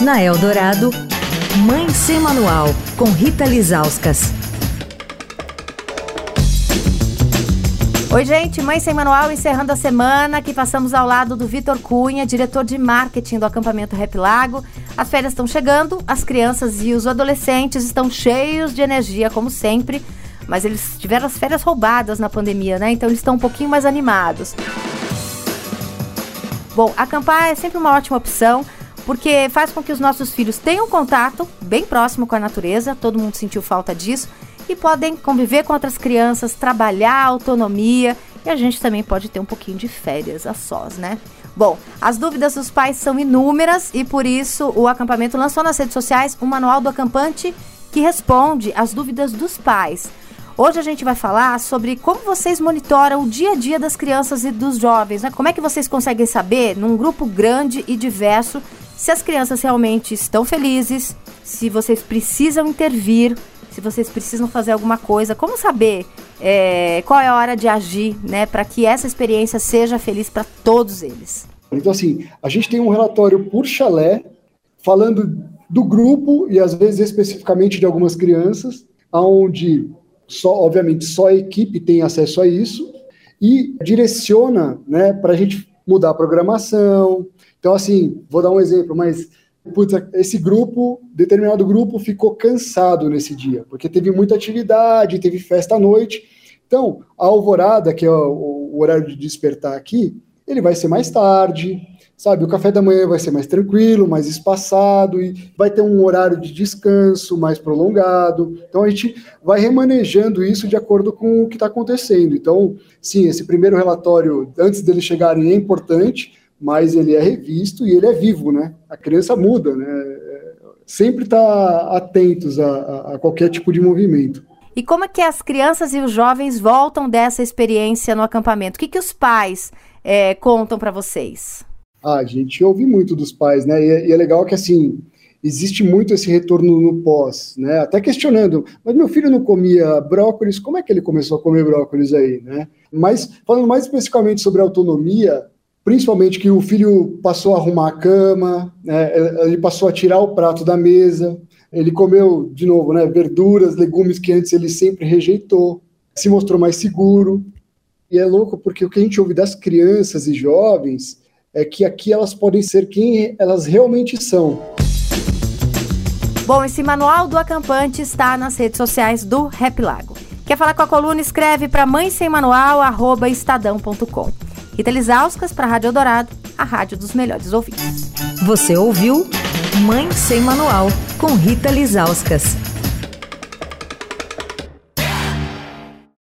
Na Eldorado, Mãe Sem Manual, com Rita Lizauskas. Oi, gente, Mãe Sem Manual encerrando a semana que passamos ao lado do Vitor Cunha, diretor de marketing do acampamento Rap Lago. As férias estão chegando, as crianças e os adolescentes estão cheios de energia, como sempre, mas eles tiveram as férias roubadas na pandemia, né? Então eles estão um pouquinho mais animados. Bom, acampar é sempre uma ótima opção porque faz com que os nossos filhos tenham contato bem próximo com a natureza, todo mundo sentiu falta disso, e podem conviver com outras crianças, trabalhar autonomia, e a gente também pode ter um pouquinho de férias a sós, né? Bom, as dúvidas dos pais são inúmeras e por isso o acampamento lançou nas redes sociais um manual do acampante que responde às dúvidas dos pais. Hoje a gente vai falar sobre como vocês monitoram o dia a dia das crianças e dos jovens, né? Como é que vocês conseguem saber, num grupo grande e diverso, se as crianças realmente estão felizes, se vocês precisam intervir, se vocês precisam fazer alguma coisa, como saber é, qual é a hora de agir, né, para que essa experiência seja feliz para todos eles. Então, assim, a gente tem um relatório por chalé falando do grupo e às vezes especificamente de algumas crianças, onde só, obviamente, só a equipe tem acesso a isso e direciona, né, para a gente mudar a programação, então, assim, vou dar um exemplo, mas putz, esse grupo, determinado grupo, ficou cansado nesse dia, porque teve muita atividade, teve festa à noite. Então, a alvorada, que é o, o horário de despertar aqui, ele vai ser mais tarde, sabe? O café da manhã vai ser mais tranquilo, mais espaçado e vai ter um horário de descanso mais prolongado. Então a gente vai remanejando isso de acordo com o que está acontecendo. Então, sim, esse primeiro relatório, antes deles chegarem, é importante mas ele é revisto e ele é vivo, né? A criança muda, né? Sempre está atentos a, a, qualquer tipo de movimento. E como é que as crianças e os jovens voltam dessa experiência no acampamento? O que, que os pais é, contam para vocês? Ah, a gente ouve muito dos pais, né? E, é, e é legal que, assim, existe muito esse retorno no pós, né? Até questionando, mas meu filho não comia brócolis, como é que ele começou a comer brócolis aí, né? Mas falando mais especificamente sobre autonomia, principalmente que o filho passou a arrumar a cama, né, ele passou a tirar o prato da mesa, ele comeu, de novo, né, verduras, legumes que antes ele sempre rejeitou, se mostrou mais seguro. E é louco porque o que a gente ouve das crianças e jovens é que aqui elas podem ser quem elas realmente são. Bom, esse manual do acampante está nas redes sociais do Rap Lago. Quer falar com a coluna? Escreve para mãe sem manual, estadão.com. Rita Lisauskas para a Rádio Eldorado, a rádio dos melhores ouvintes. Você ouviu Mãe Sem Manual, com Rita Lisauskas.